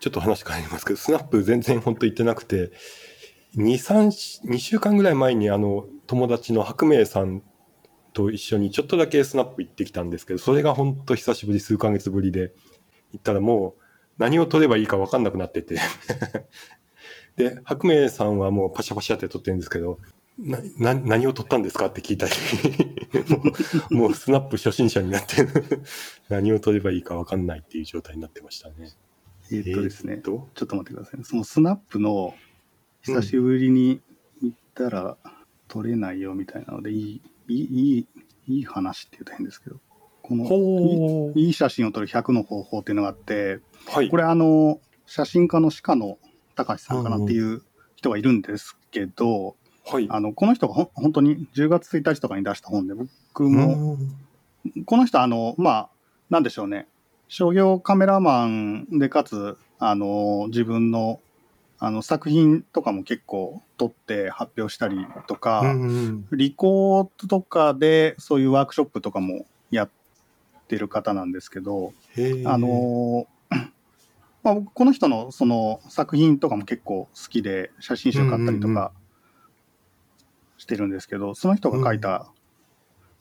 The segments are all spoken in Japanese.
ちょっと話変わりますけど、スナップ全然本当行ってなくて、2、3、2週間ぐらい前にあの、友達の白明さんと一緒にちょっとだけスナップ行ってきたんですけど、それが本当久しぶり、数ヶ月ぶりで、行ったらもう何を撮ればいいか分かんなくなってて で、白明さんはもうパシャパシャって撮ってるんですけど、な、な、何を撮ったんですかって聞いたり もう、もうスナップ初心者になって何を撮ればいいか分かんないっていう状態になってましたね。えーっとですね、ちょっと待ってくださいね。そのスナップの久しぶりに行ったら撮れないよみたいなので、いい、いい、いい、いい話って言うと変ですけど、このほいいい写真を撮る100の方法っていうのがあって、はい。これあの、写真家の鹿野隆さんかなっていう人がいるんですけど、はい。あの、この人がほん本当に10月1日とかに出した本で、僕うも、んこの人あの、まあ、なんでしょうね、商業カメラマンでかつ、あの、自分の、あの、作品とかも結構撮って発表したりとか、うんリコードとかでそういうワークショップとかもやってる方なんですけど、あのー まあ、僕この人のその作品とかも結構好きで写真集買ったりとうんうんかしてるんですけど、その人が書いた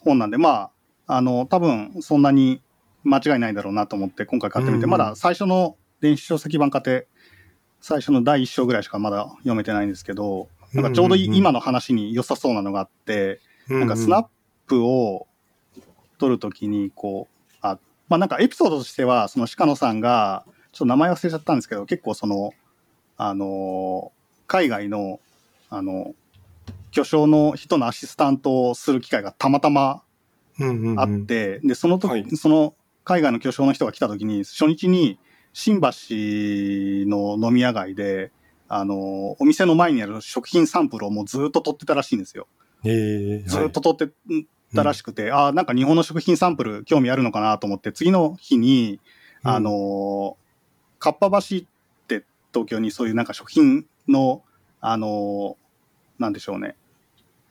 本なんで、まあ、あの、多分そんなに間違いないだろうなと思って今回買ってみて、まだ最初の電子書籍版買って、最初の第一章ぐらいしかまだ読めてないんですけど、なんかちょうど今の話に良さそうなのがあって、なんかスナップを撮るときに、こう、あ、まあなんかエピソードとしては、その鹿野さんが、ちょっと名前忘れちゃったんですけど、結構その、あのー海外の、あの、巨匠の人のアシスタントをする機会がたまたまあって、で、その時、はい。その海外の巨匠の人が来た時に、初日に新橋の飲み屋街で、あの、お店の前にある食品サンプルをもうずっと撮ってたらしいんですよ。えーずっと撮ってたらしくて、ああ、なんか日本の食品サンプル興味あるのかなと思って、次の日に、うんあの、かっぱ橋って東京にそういうなんか食品の、あの、なんでしょうね。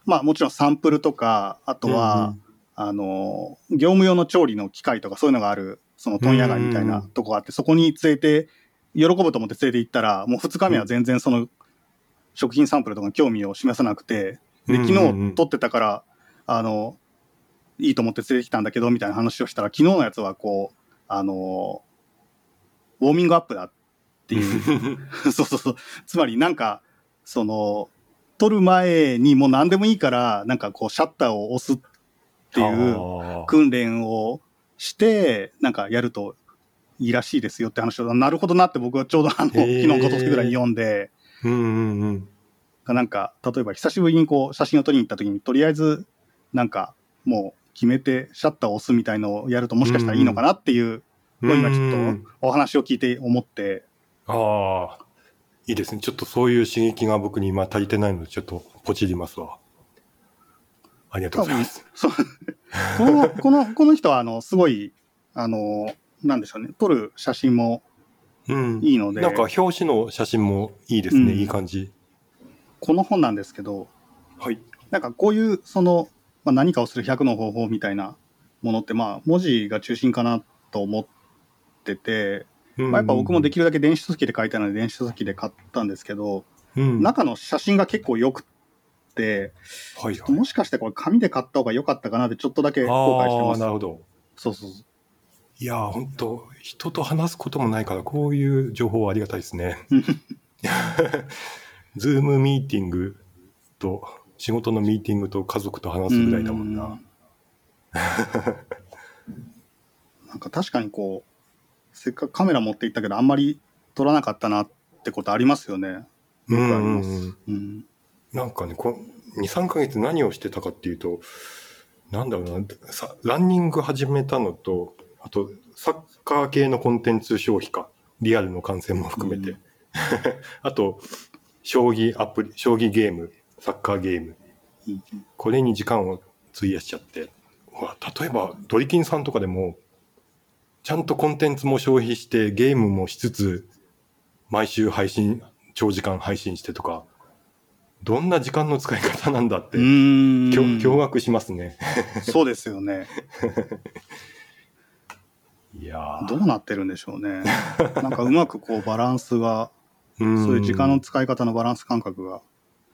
まあもちろんサンプルとか、あとは、あの、業務用の調理の機械とかそういうのがある、その問屋街みたいなとこがあって、そこに連れて、喜ぶと思って連れて行ったら、もう2日目は全然その食品サンプルとかに興味を示さなくて、で、うん昨日撮ってたから、あの、いいと思って連れてきたんだけど、みたいな話をしたら、昨日のやつはこう、あの、ウォーミングアップだっていう。そうそうそう。つまりなんか、その、撮る前にもう何でもいいから、なんかこう、シャッターを押すっていう訓練をして、なんかやるといいらしいですよって話を、なるほどなって僕はちょうどあの、昨日、今年ぐらいに読んで、うんうんうん。なんか、例えば久しぶりにこう、写真を撮りに行った時に、とりあえず、なんか、もう決めてシャッターを押すみたいのをやるともしかしたらいいのかなっていうのを今ちょっとお話を聞いて思って、ああ、いいですね。ちょっとそういう刺激が僕に今足りてないので、ちょっとポチりますわ。ありがとうございます。この、この、この人は、あの、すごい、あの、なんでしょうね、撮る写真もうん。いいので、なんか表紙の写真もいいですね。うんいい感じ。この本なんですけど、はい。なんかこういう、その、まあ、何かをする100の方法みたいなものって、まあ、文字が中心かなと思ってて、まあ、やっぱ僕もできるだけ電子書籍で書いたので電子書籍で買ったんですけど、うん、中の写真が結構良くはいはい。もしかしてこれ紙で買った方が良かったかなってちょっとだけ後悔してああ、ますな。るほど。そうそうそう。いやー、本当人と話すこともないから、こういう情報はありがたいですね。ズームミーティングと、仕事のミーティングと家族と話すぐらいだもんな。なんか確かにこう、せっかくカメラ持って行ったけど、あんまり撮らなかったなってことありますよね。うんうんなんかね、こ2、3ヶ月何をしてたかっていうと、なんだろうな、さランニング始めたのと、あと、サッカー系のコンテンツ消費か、リアルの観戦も含めて。うん あと、将棋アプリ、将棋ゲーム、サッカーゲーム。うんこれに時間を費やしちゃって。例えば、ドリキンさんとかでも、ちゃんとコンテンツも消費して、ゲームもしつつ、毎週配信、長時間配信してとか、どんな時間の使い方なんだって、驚愕しますね。そうですよね。いやどうなってるんでしょうね。なんかうまくこうバランスが、うんそういう時間の使い方のバランス感覚が、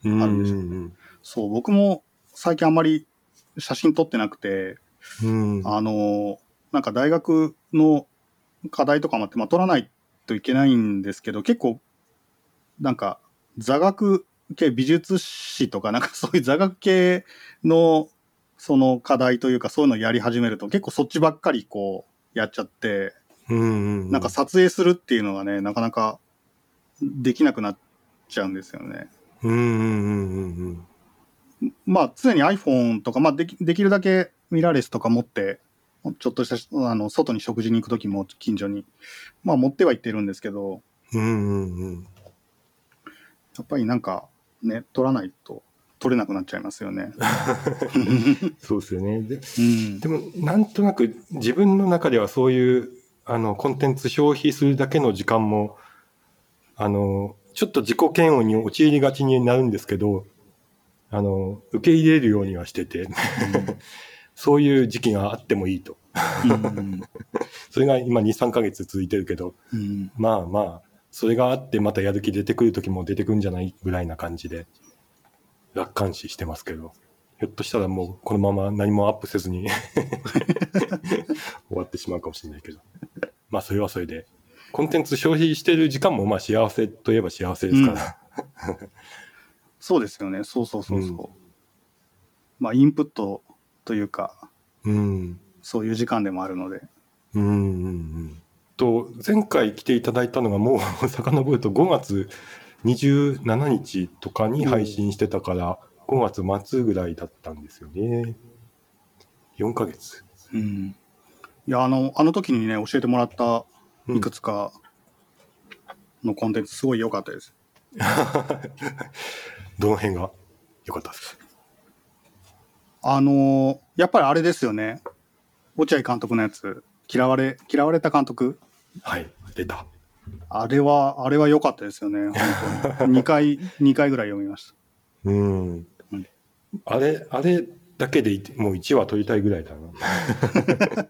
うんあるんでしょううんそう、僕も最近あんまり写真撮ってなくて、うんあの、なんか大学の課題とかもあって、まあ撮らないといけないんですけど、結構、なんか座学系美術史とか、なんかそういう座学系のその課題というか、そういうのをやり始めると、結構そっちばっかりこうやっちゃって、うんうんなんか撮影するっていうのがね、なかなかできなくなっちゃうんですよね。うんうんうんうんまあ、常に iPhone とか、まあでき、できるだけミラーレスとか持って、ちょっとした、あの、外に食事に行くときも近所に、まあ持っては行ってるんですけど、うんうんうん。やっぱりなんか、ね、撮らないと撮れなくなっちゃいますよね。そうですよね。でうん。で。もなんとなく自分の中ではそういうあのコンテンツ消費するだけの時間もあのちょっと自己嫌悪に陥りがちになるんですけどあの受け入れるようにはしてて そういう時期があってもいいと。うん。それが今23ヶ月続いてるけどうん。まあまあそれがあってまたやる気出てくる時も出てくるんじゃないぐらいな感じで楽観視してますけど。ひょっとしたらもうこのまま何もアップせずに 終わってしまうかもしれないけど。まあそれはそれで。コンテンツ消費してる時間もまあ幸せといえば幸せですから、そうですよね。そうそうそうそう。うん。まあ、インプットというか、うん。そういう時間でもあるので。うんうんうんと前回来ていただいたのがもう 遡ると5月27日とかに配信してたから5月末ぐらいだったんですよね4ヶ月うん。いや、あの、あの時にね、教えてもらったうんいくつかのコンテンツ、すごい良かったです。どの辺が良かったですか？あのやっぱりあれですよね。落合監督のやつ、嫌われ、嫌われた監督。はい出たあれは、あれは良かったですよね。本当に。2回、2回ぐらい読みました。うんうんあれあれだけでいもう1話取りたいぐらいだな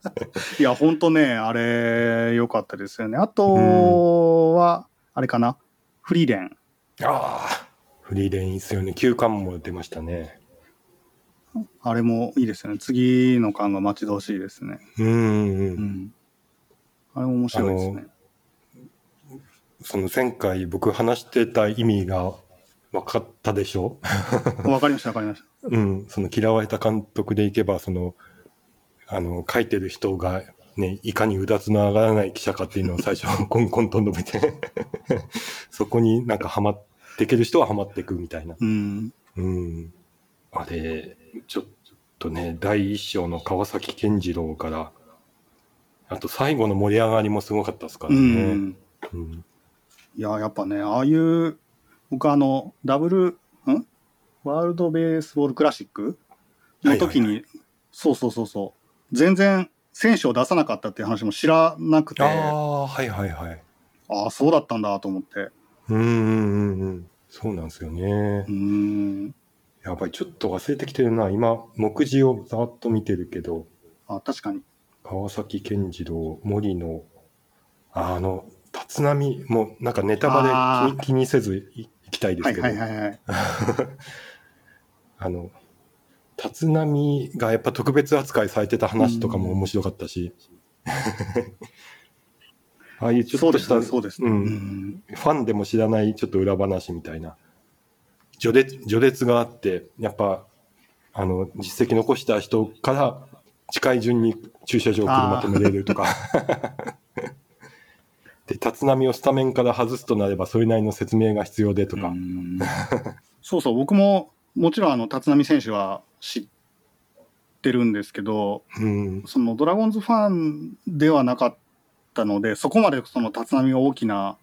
いや、本当ね、あれ、良かったですよね。あとは、あれかな？フリーレン。ああフリーレンいいっすよね休館も出ましたねあれもいいですよね。次の巻が待ち遠しいですね。うんうんううんん。あれも面白いですね。その前回僕話してた意味が分かったでしょ？わかりました、わかりました。うん、その嫌われた監督でいけば、その、あの、書いてる人が、ね、いかにうだつの上がらない記者かっていうのを最初、コンコンと述べて、そこになんかハマっていける人はハマっていくみたいな。うん。うん。あれ、ちょっとね、第一章の川崎健次郎から、あと最後の盛り上がりもすごかったですからうね。ん。うん。いや、やっぱね、ああいう、僕あの、ダブル、ん？ワールドベースボールクラシック？の時に、はいはいそうそうそうそう、全然選手を出さなかったっていう話も知らなくて、あああ、はいはいはい。あ、そうだったんだと思って。うんうんうんうん。そうなんですよねう。ん。やばい、ちょっと忘れてきてるな。今、目次をざーっと見てるけど、あ、確かに。川崎健次郎、森野、ああの、立浪、もうなんかネタバレ気に気にせずいいきたいですはいけど、はいはいはい。あの、立浪がやっぱ特別扱いされてた話とかも面白かったし、ああいうちょっとした、そうん。ファンでも知らないちょっと裏話みたいな。序列序列があってやっぱあの実績残した人から近い順に駐車場を車止めれるとか。で立浪をスタメンから外すとなればそれなりの説明が必要でとか、うん。そうそう、僕ももちろんあの立浪選手は知ってるんですけど、うん。そのドラゴンズファンではなかったので、そこまでその立浪が大きな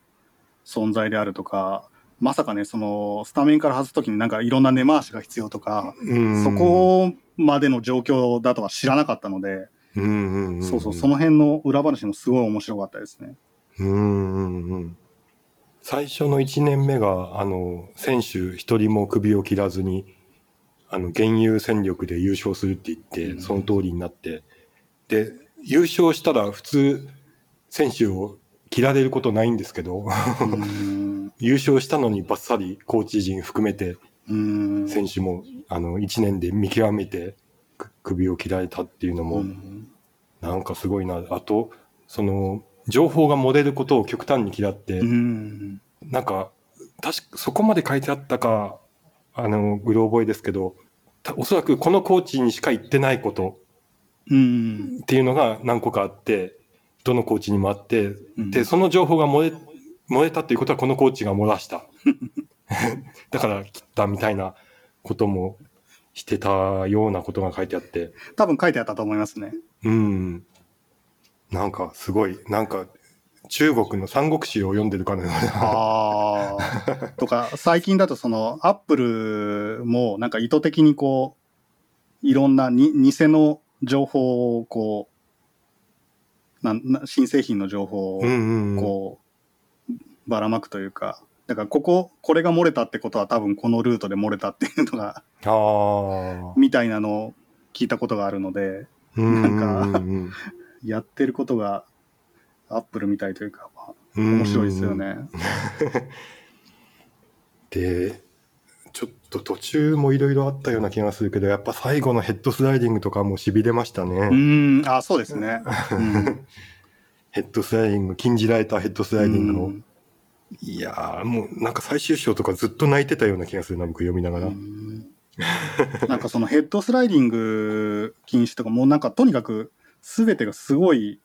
存在であるとか、まさかね、そのスタメンから外すときになんかいろんな根回しが必要とか、うん。そこまでの状況だとは知らなかったので、うんうんうんそうそう、その辺の裏話もすごい面白かったですね。うんうんうん最初の1年目があの選手一人も首を切らずにあの現有戦力で優勝するって言って、うんその通りになってで優勝したら普通選手を切られることないんですけど、うん。優勝したのにバッサリコーチ陣含めてうん。選手もあの1年で見極めてく首を切られたっていうのもうんなんかすごいな。あと、その情報が漏れることを極端に嫌って、うん。なんか確かそこまで書いてあったか、あの、うろ覚えですけど、たおそらくこのコーチにしか言ってないことうん。っていうのが何個かあって、どのコーチにもあって、うんで、その情報が漏れ、漏れたっていうことはこのコーチが漏らした。だから切ったみたいなこともしてたようなことが書いてあって、多分書いてあったと思いますね。うん。なんかすごい、なんか中国の三国志を読んでるかのような。ああ。とか、最近だとその、アップルもなんか意図的にこう、いろんなに偽の情報をこう、なんな新製品の情報をうんうんうん。こう、ばらまくというか、だからここ、これが漏れたってことは多分このルートで漏れたっていうのが、ああ。みたいなのを聞いたことがあるので、なんかやってることがアップルみたいというか、まあうん面白いですよね。で、ちょっと途中もいろいろあったような気がするけど、やっぱ最後のヘッドスライディングとかも痺れましたね。うーん、あ、そうですね。うん ヘッドスライディング、禁じられたヘッドスライディングを。うんいやー、もうなんか最終章とかずっと泣いてたような気がするな、僕読みながら。うんなんかそのヘッドスライディング禁止とかもうなんかとにかく全てがすごい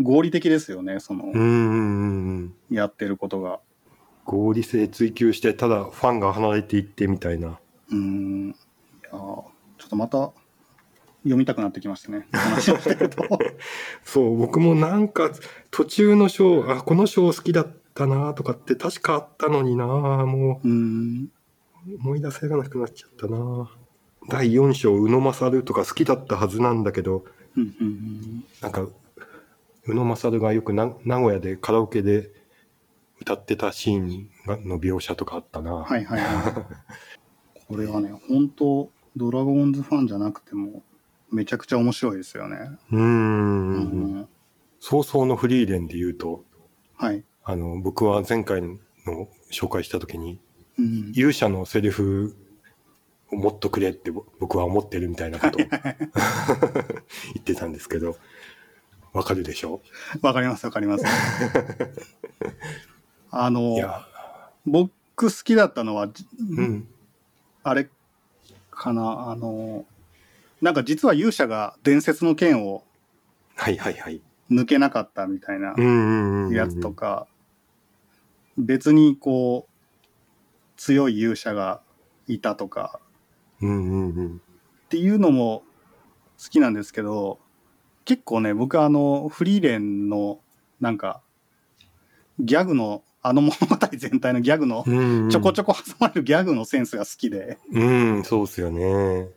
合理的ですよね、そのうん。やってることが。合理性追求して、ただファンが離れていってみたいな。うん。いやーちょっとまた読みたくなってきましたね。話をしてると。そう、僕もなんか途中の章、あ、この章好きだったなとかって確かあったのになもうん。う思い出せがなくなっちゃったな第4章、宇野勝とか好きだったはずなんだけど、うんうんなんか、宇野勝がよくな名古屋でカラオケで歌ってたシーンがの描写とかあったな。はいはいはい。これはね、本当ドラゴンズファンじゃなくても、めちゃくちゃ面白いですよね。うー。うんん。早々のフリーレンで言うと、はい。あの、僕は前回の紹介した時に、うん。勇者のセリフをもっとくれってぼ僕は思ってるみたいなことを 言ってたんですけど、わかるでしょ？わかりますわかります。あの僕好きだったのは、じうん。あれかな、あの、なんか実は勇者が伝説の剣をはいはいはい。抜けなかったみたいな。やつと。か、別にこう、強い勇者がいたとかうんうんうん。っていうのも好きなんですけど、結構ね、僕あの、フリーレンのなんか、ギャグの、あの物語全体のギャグのうんうん、ちょこちょこ挟まれるギャグのセンスが好きで、うん、そうっすよね。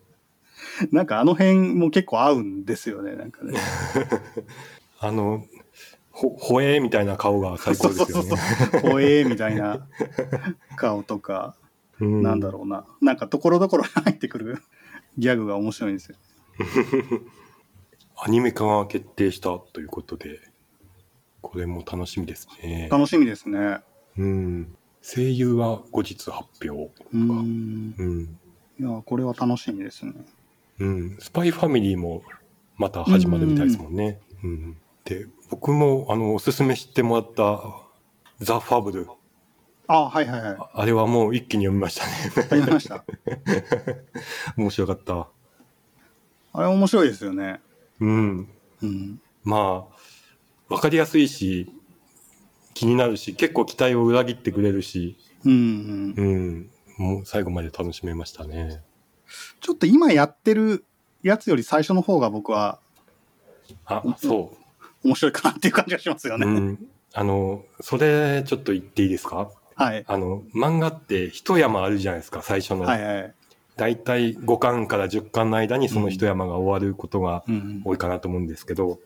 なんかあの辺も結構合うんですよね、なんかね。あの、ほ、ほえーみたいな顔が最高ですよね。ほえーみたいな顔とか、うんなんだろうな。なんかところどころに入ってくる ギャグが面白いんですよ。アニメ化が決定したということで、これも楽しみですね。楽しみですね。うん。声優は後日発表。うーん。うん。いや、これは楽しみですね。うん。スパイファミリーもまた始まるみたいですもんね。うん。で、僕もあの、おすすめしてもらったザ・ファブル。あ、はいはいはい。ああれはもう一気に読みましたね。ありました？面白かった。あれ面白いですよね。うん。うん。まあ、わかりやすいし、気になるし、結構期待を裏切ってくれるし、うん、うん。うん。もう最後まで楽しめましたね。ちょっと今やってるやつより最初の方が僕はあ、そ面白いかなっていう感じがしますよう。ね。うん。あの、それちょっと言っていいですか？はい。あの、漫画って一山あるじゃないですか、最初の。はいはい。だいたい5巻から10巻の間にその一山が終わることがうん。多いかなと思うんですけど、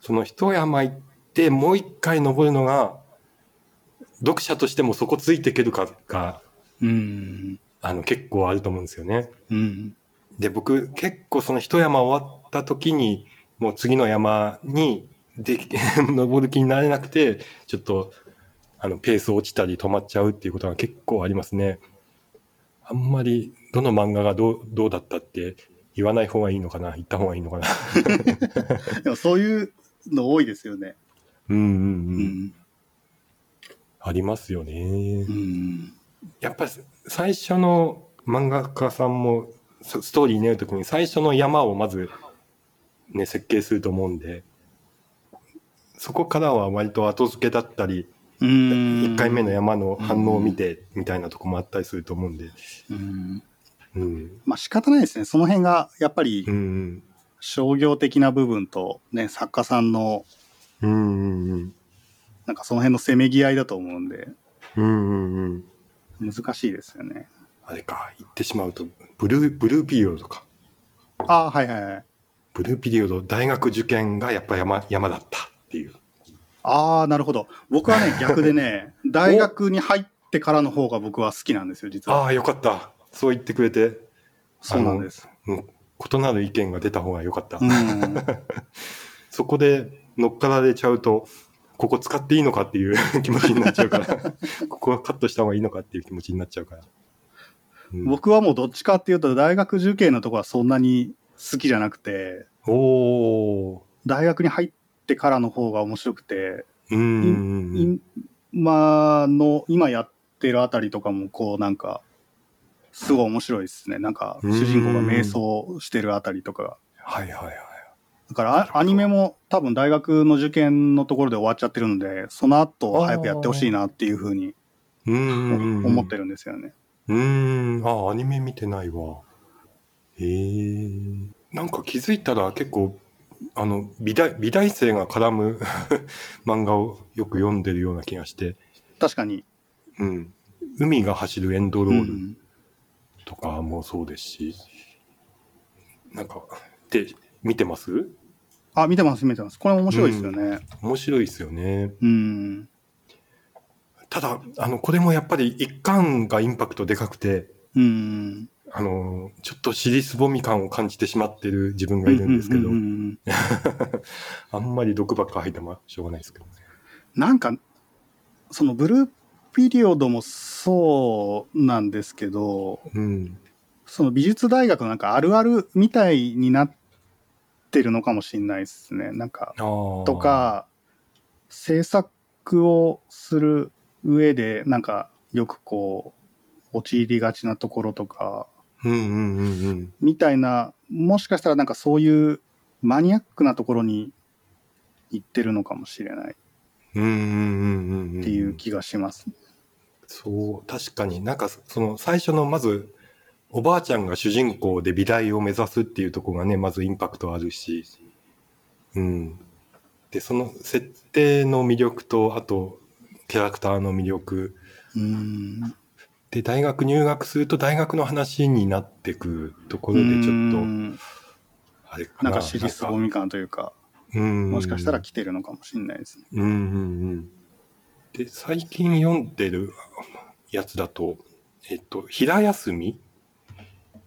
その一山行ってもう一回登るのが、読者としてもそこついていけるかが、うん。あの、結構あると思うんですよね。うん。で、僕、結構その一山終わった時に、もう次の山にで、登る気になれなくて、ちょっと、あの、ペース落ちたり止まっちゃうっていうことが結構ありますね。あんまり、どの漫画がどう、どうだったって言わない方がいいのかな言った方がいいのかな でもそういうの多いですよね。うんうんう。うんん。ありますよね。うん。やっぱり最初の漫画家さんもスストーリー練るときに最初の山をまずね、設計すると思うんで、そこからは割と後付けだったり、うん。1回目の山の反応を見てみたいなとこもあったりすると思うんで、うん。うん。まあ仕方ないですね。その辺がやっぱり。商業的な部分とね、作家さんの。なんかその辺のせめぎ合いだと思うんで。難しいですよね。あれか、言ってしまうと、ブルー、ブルーピリオドか。ああ、はいはいはい。ブルーピリオド、大学受験がやっぱ山、山だったっていう。ああ、なるほど。僕はね、逆でね、大学に入ってからの方が僕は好きなんですよ、実は。ああ、よかった。そう言ってくれて、そうなんです。うん、異なる意見が出た方がよかった。うん。そこで乗っかられちゃうと、ここ使っていいのかっていう 気持ちになっちゃうから、ここはカットした方がいいのかっていう気持ちになっちゃうから。うん僕はもうどっちかっていうと、大学受験のところはそんなに好きじゃなくて、おー。大学に入ってからの方が面白くて。今の、今やってるあたりとかも、こうなんか、すごい面白いですね。なんか、主人公が瞑想してるあたりとかが。はいはいはい。だからあアニメも多分大学の受験のところで終わっちゃってるので、その後早くやってほしいなっていうふうに。思ってるんですよね。うーん、あ、アニメ見てないわ。へえ。なんか気づいたら結構、あの、美大、美大生が絡む 漫画をよく読んでるような気がして、確かに。うん。海が走るエンドロールうん。とかもそうですし、なんか、で、見てます？あ、見てます、見てます。これ面白いですよね。面白いですよね。うん。ただ、あの、これもやっぱり一巻がインパクトでかくて、うん。あの、ちょっと尻すぼみ感を感じてしまってる自分がいるんですけどあんまり毒ばっか吐いてもしょうがないですけどね。なんか、そのブルーピリオドもそうなんですけど、うん。その美術大学のなんかあるあるみたいになってるのかもしれないですね。なんか。と、か、制作をする上で、なんか、よくこう、陥りがちなところとか。みたいな、もしかしたらなんかそういうマニアックなところに行ってるのかもしれないうんうんうんうんうん。っていう気がします。そう、確かになんかその最初のまず、おばあちゃんが主人公で美大を目指すっていうところがね、まずインパクトあるし、うん。で、その設定の魅力と、あと、キャラクターの魅力。うん。で、大学入学すると大学の話になってくところでちょっと、うんあれかな。なんか尻すぼみ感というか、うん。もしかしたら来てるのかもしれないですね。うんうんうん。で、最近読んでるやつだと、えっと、平休み？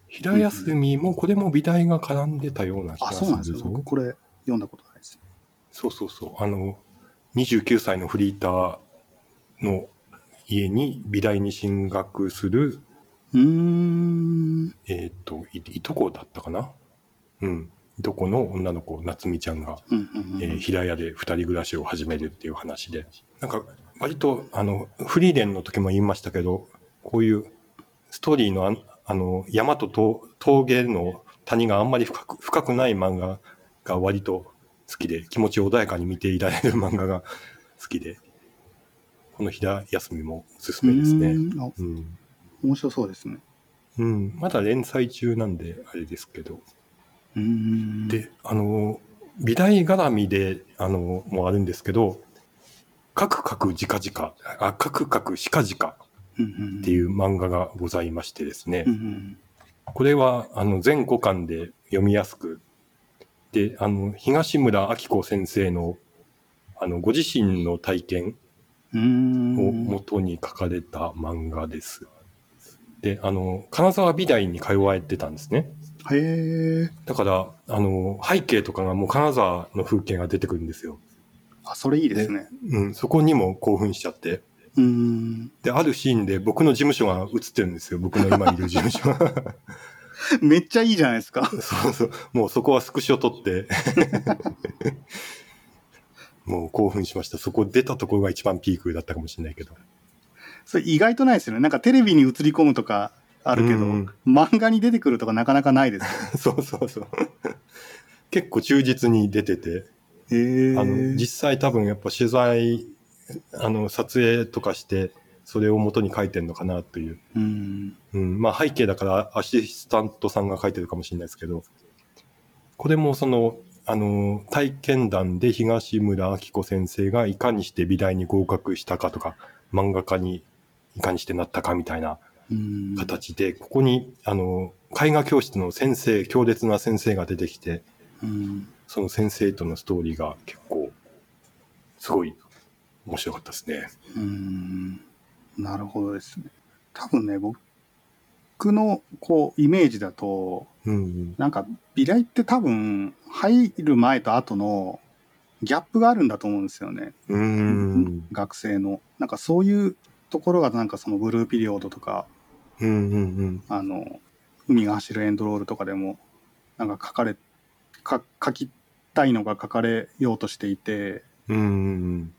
平休みも、これも美大が絡んでたような気があ、すそうなんですよ。僕これ読んだことないです。そうそうそう。あの、29歳のフリーターの家に美大に進学する、うーん。えっと、いいとこだったかな？うん。いとこの女の子、夏美ちゃんが、うんうんうんえー平屋で二人暮らしを始めるっていう話で、なんか割とあのフリーレンの時も言いましたけど、こういうストーリーのああの山とと峠の谷があんまり深く深くない漫画が割と好きで、気持ち穏やかに見ていられる漫画が好きで、この平休みもおすすめですね。うーん。面白そうですね。うん。まだ連載中なんであれですけど、うーん。で、あの、美大絡みで、あの、もあるんですけど、カクカクジカジカ、あ、カクカクシカジカうんうんっていう漫画がございましてですねう、んこれは、あの、全5巻で読みやすく、で、あの、東村明子先生の、あの、ご自身の体験うん。うを。元に書かれた漫画です。で、あの、金沢美大に通われてたんですね。へえ。だから、あの、背景とかがもう金沢の風景が出てくるんですよ。あ、それいいですね。うん、そこにも興奮しちゃって。うーん。で、あるシーンで僕の事務所が映ってるんですよ。僕の今いる事務所。めっちゃいいじゃないですか。そうそう。もうそこはスクショ撮って。もう興奮しました。そこ出たところが一番ピークだったかもしれないけど。それ意外とないですよね。なんかテレビに映り込むとかあるけど、うん漫画に出てくるとかなかなかないです。そうそうそう。結構忠実に出てて、へーあの、実際多分やっぱ取材、あの、撮影とかして、それを元に書いてんのかなという。うん。うん、まあ背景だからアシスタントさんが書いてるかもしれないですけど、これもその、あの、体験談で東村明子先生がいかにして美大に合格したかとか、漫画家にいかにしてなったかみたいなうん。形で、ここに、あの、絵画教室の先生、強烈な先生が出てきて、うん。その先生とのストーリーが結構、すごい面白かったですね。うん。なるほどですね。多分ね、僕のこうイメージだと、うん。なんか美大って多分入る前と後のギャップがあるんだと思うんですよね。うん。学生の。なんかそういうところがなんかそのブルーピリオドとか、うんうんうん。あの、海が走るエンドロールとかでも、なんか書かれ、か書きたいのが書かれようとしていて、うんうん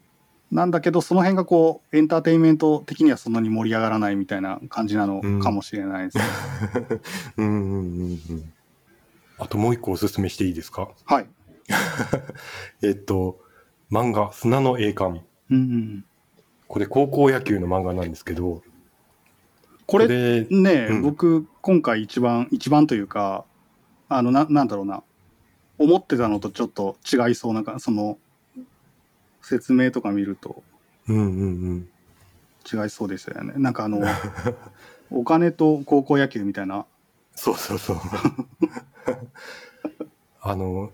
なんだけど、その辺がこう、エンターテインメント的にはそんなに盛り上がらないみたいな感じなのかもしれないです。うん。うんうんうんうん。あともう一個おすすめしていいですか？はい。えっと、漫画、砂の栄冠。うんうん、これ高校野球の漫画なんですけど、これれね、うん僕、今回一番、一番というか、あの、な、なんだろうな。思ってたのとちょっと違いそうなか、その、説明とか見るとうんうんうん。違いそうですよね。なんかあの、お金と高校野球みたいな。そうそうそう。あの、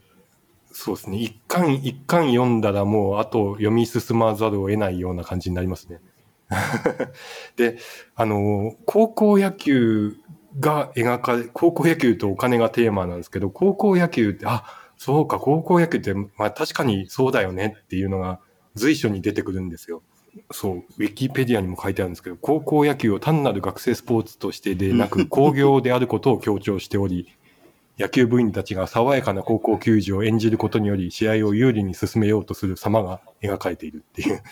そうですね。一巻、一巻読んだらもう、あと読み進まざるを得ないような感じになりますね。で、あの、高校野球が描かれ、高校野球とお金がテーマなんですけど、高校野球って、あ、そうか、高校野球って、まあ確かにそうだよねっていうのが随所に出てくるんですよ。そう、ウィキペディアにも書いてあるんですけど、高校野球を単なる学生スポーツとしてでなく、工業であることを強調しており、野球部員たちが爽やかな高校球児を演じることにより、試合を有利に進めようとする様が描かれているっていう。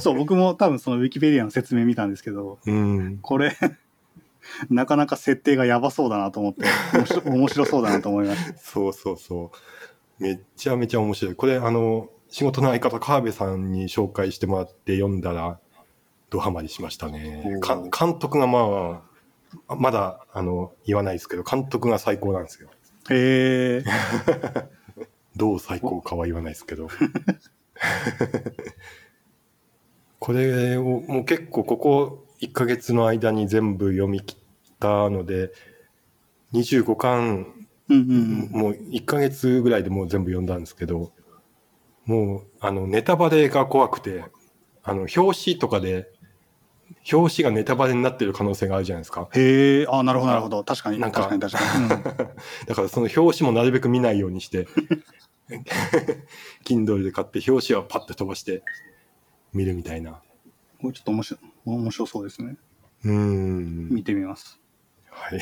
そう、僕も多分そのウィキペディアの説明見たんですけど、うん。これ、なかなか設定がやばそうだなと思って、面白 そうだなと思いました。そうそうそう。めっちゃめちゃ面白い。これ、あの、仕事の相方、川辺さんに紹介してもらって読んだら、ドハマりしましたね。監督がまあ、まだ、あの、言わないですけど、監督が最高なんですよ。へえ。どう最高かは言わないですけど。これをもう結構ここ1ヶ月の間に全部読み切ったので、25巻、うんうんもう1ヶ月ぐらいでもう全部読んだんですけど、もうあのネタバレが怖くて、あの表紙とかで、表紙がネタバレになってる可能性があるじゃないですか。へえ、あなるほど、なるほど。確かに、なんか確かに、確かに。うん だからその表紙もなるべく見ないようにして、Kindle で買って表紙はパッと飛ばして見るみたいな。これちょっと面白い面白そうですね。うーん。見てみます。はい。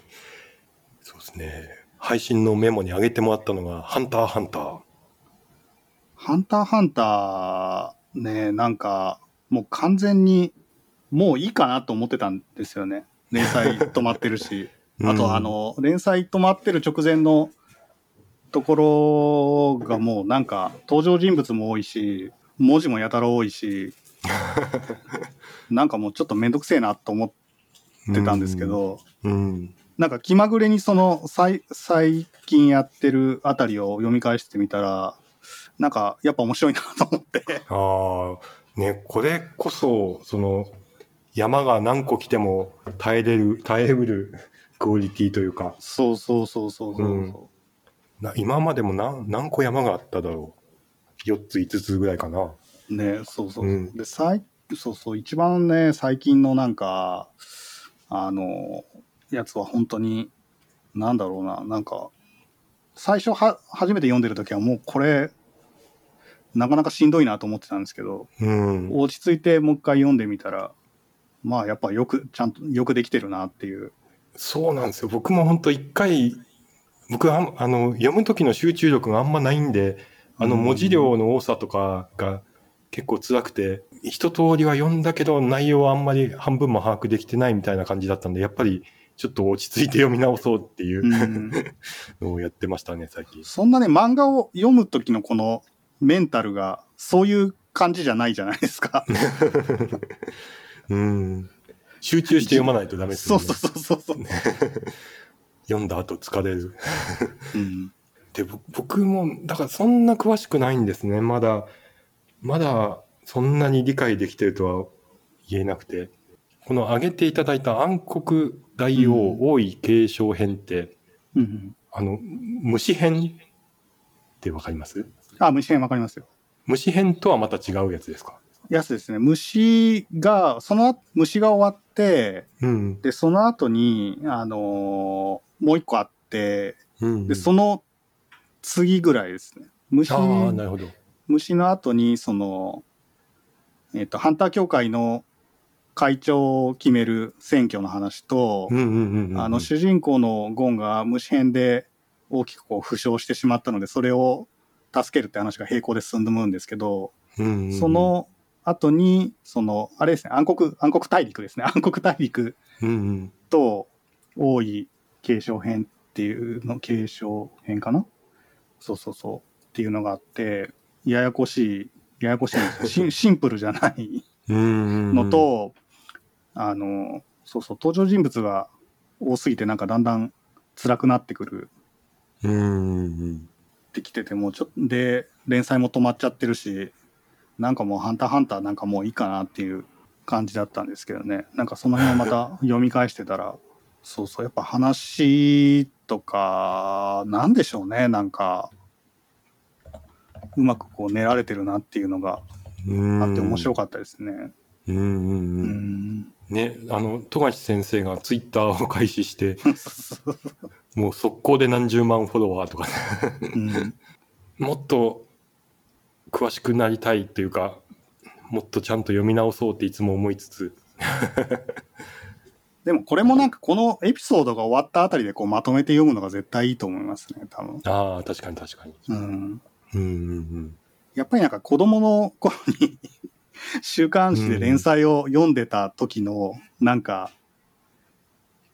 そうですね。配信のメモに上げてもらったのが、ハンターハンター。ハンターハンター、ね、なんか、もう完全に、もういいかなと思ってたんですよね。連載止まってるし。うんあと、あの、連載止まってる直前のところがもうなんか、登場人物も多いし、文字もやたら多いし、なんかもうちょっとめんどくせえなと思ってたんですけど、うん。なんか気まぐれにその最最近やってるあたりを読み返してみたら、なんかやっぱ面白いなと思って。ああ、ね、これこそ、その、山が何個来ても耐えれる、耐えうるクオリティというか、そうそうそうそうそう。うんな今までも何何個山があっただろう。4つ、5つぐらいかな。ね、そうそう。うんで、最、そうそう、一番ね、最近のなんか、あの、やつは本当に、なんだろうな、なんか、最初は、初めて読んでる時はもうこれ、なかなかしんどいなと思ってたんですけど、うん。落ち着いてもう一回読んでみたら、まあやっぱよく、ちゃんとよくできてるなっていう。そうなんですよ。僕も本当一回、僕はあの読む時の集中力があんまないんで、あのうん文字量の多さとかが結構辛くて、一通りは読んだけど内容はあんまり半分も把握できてないみたいな感じだったんで、やっぱりちょっと落ち着いて読み直そうっていううん のをやってましたね、最近。そんなね、漫画を読む時のこのメンタルが、そういう感じじゃないじゃないですか。うん。集中して読まないとダメですよね。そうそうそうそう。読んだ後疲れる。うんで、ぼ僕も、だからそんな詳しくないんですね。まだ、まだそんなに理解できてるとは言えなくて。この挙げていただいた暗黒大王王位継承編って、うんあの、虫編ってわかります？あ、虫編わかりますよ。虫編とはまた違うやつですか？やつですね。虫が、その後、虫が終わって、うん。で、その後に、あのーもう一個あって、うん。で、その次ぐらいですね。虫、ああ、なるほど。虫の後に、その、えっ、と、ハンター協会の会長を決める選挙の話と、主人公のゴンが虫編で大きくこう負傷してしまったので、それを助けるって話が並行で進んでむんですけど、うんうんうんそ、の後に、その、あれですね、暗黒、暗黒大陸ですね。暗黒大陸。と王位継承編っていうの、継承編かな？そうそうそう。っていうのがあって、ややこしい、ややこしいんですよ シン。シンプルじゃないの、と、あの、そうそう、登場人物が多すぎてなんかだんだん辛くなってくるうんうんうん。ってきててもうちょっと、で、連載も止まっちゃってるし、なんかもうハンターハンターなんかもういいかなっていう感じだったんですけどね。なんかその辺をまた 読み返してたら、そうそう、やっぱ話とか、なんでしょうね、なんか、うまくこう練られてるなっていうのがあって面白かったですね。うんうんう。うんん。ね、あの、富樫先生がツイッターを開始して、もう速攻で何十万フォロワーとか、うんもっと詳しくなりたいというか、もっとちゃんと読み直そうっていつも思いつつ、でもこれもなんかこのエピソードが終わったあたりでこうまとめて読むのが絶対いいと思いますね、多分。ああ、確かに確かに。うん。うんうんやっぱりなんか子供の頃に 週刊誌で連載を読んでた時のなんか、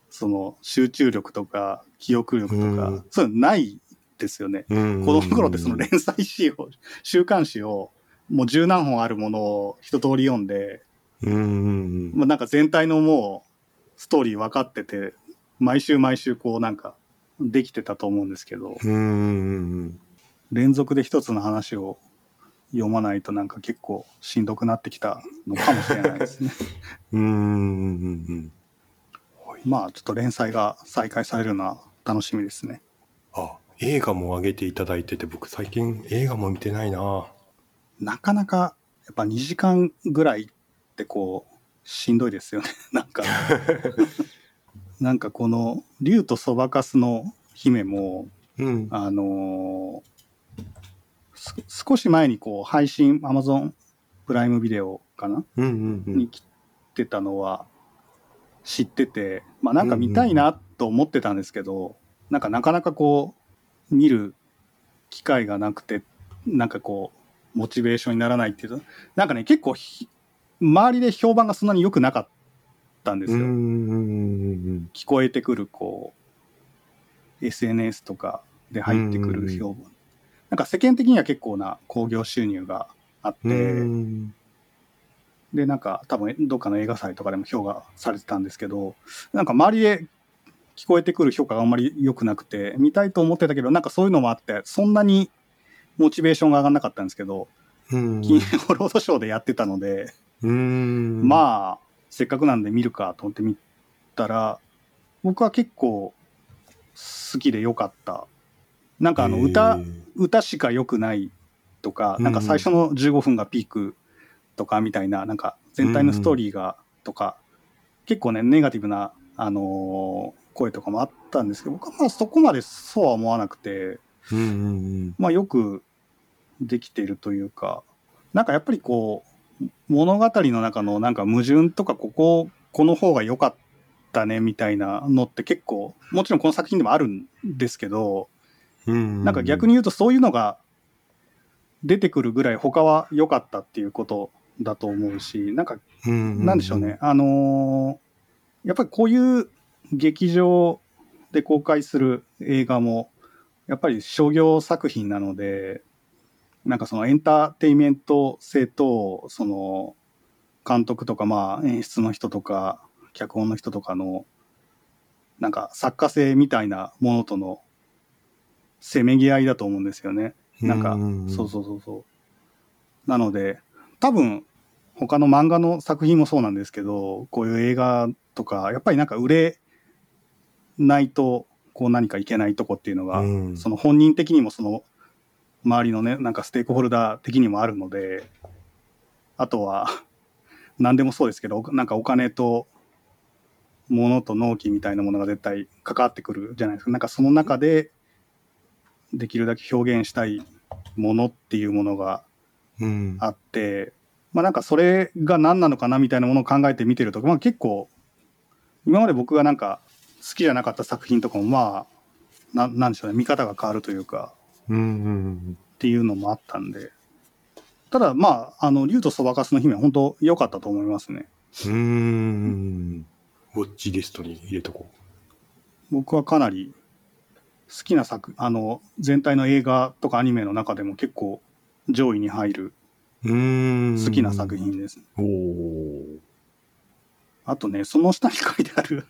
その集中力とか記憶力とか、うんそういうのないですよね。うん。うん子供の頃ってその連載誌を、週刊誌をもう十何本あるものを一通り読んで、うんうんうん。まあ、なんか全体のもうストーリー分かってて、毎週毎週こうなんかできてたと思うんですけど、うんうんうん連続で一つの話を読まないとなんか結構しんどくなってきたのかもしれないですね。うん。まあちょっと連載が再開されるのは楽しみですね。あ、映画も上げていただいてて、僕最近映画も見てないな。なかなかやっぱ2時間ぐらいってこうしんどいですよね。なんか、なんかこの竜とそばかすの姫も、うん。あのーす少し前にこう配信 Amazon プライムビデオかな？うんうんうん。に来てたのは知ってて、まあなんか見たいなと思ってたんですけど、なんかなかなかこう見る機会がなくて、なんかこうモチベーションにならないっていうと、なんかね結構ひ周りで評判がそんなに良くなかったんですよ。うんうんうんうん聞こえてくるこう SNS とかで入ってくる評判。なんか世間的には結構な興行収入があって、うん。で、なんか多分どっかの映画祭とかでも評価されてたんですけど、なんか周りで聞こえてくる評価があんまり良くなくて、見たいと思ってたけど、なんかそういうのもあって、そんなにモチベーションが上がんなかったんですけど、うん。金曜ロードショーでやってたので。まあ、せっかくなんで見るかと思って見たら、僕は結構好きで良かった。なんかあの歌、歌しか良くないとか、うんなんか最初の15分がピークとかみたいな、なんか全体のストーリーがとか、結構ね、ネガティブな、あのー声とかもあったんですけど、僕はまあそこまでそうは思わなくて、まあよくできているというか、なんかやっぱりこう、物語の中のなんか矛盾とか、ここ、この方が良かったねみたいなのって結構、もちろんこの作品でもあるんですけど、うんなんか逆に言うとそういうのが出てくるぐらい他は良かったっていうことだと思うし、なんかなんでしょうね。。あのーやっぱりこういう劇場で公開する映画も、やっぱり商業作品なので、なんかそのエンターテインメント性と、その監督とか、まあ演出の人とか、脚本の人とかの、なんか作家性みたいなものとのせめぎ合いだと思うんですよね。なんか、そうそうそうそう。なので、多分、他の漫画の作品もそうなんですけど、こういう映画とか、やっぱりなんか売れないと、こう何かいけないとこっていうのが、うんその本人的にもその周りのね、なんかステークホルダー的にもあるので、あとは、何でもそうですけど、なんかお金と物と納期みたいなものが絶対関わってくるじゃないですか。なんかその中で、できるだけ表現したいものっていうものがうん。あって、まあなんかそれが何なのかなみたいなものを考えて見てると、まあ結構、今まで僕がなんか好きじゃなかった作品とかもまあ、ななんでしょうね、見方が変わるというか、うんうんっていうのもあったんで、ただまあ、あの、竜とそばかすの姫は本当良かったと思いますね。うん。うん。ウォッチリストに入れとこ僕はかなり好きな作、あの、全体の映画とかアニメの中でも結構上位に入る。好きな作。品です。あとね、その下に書いてある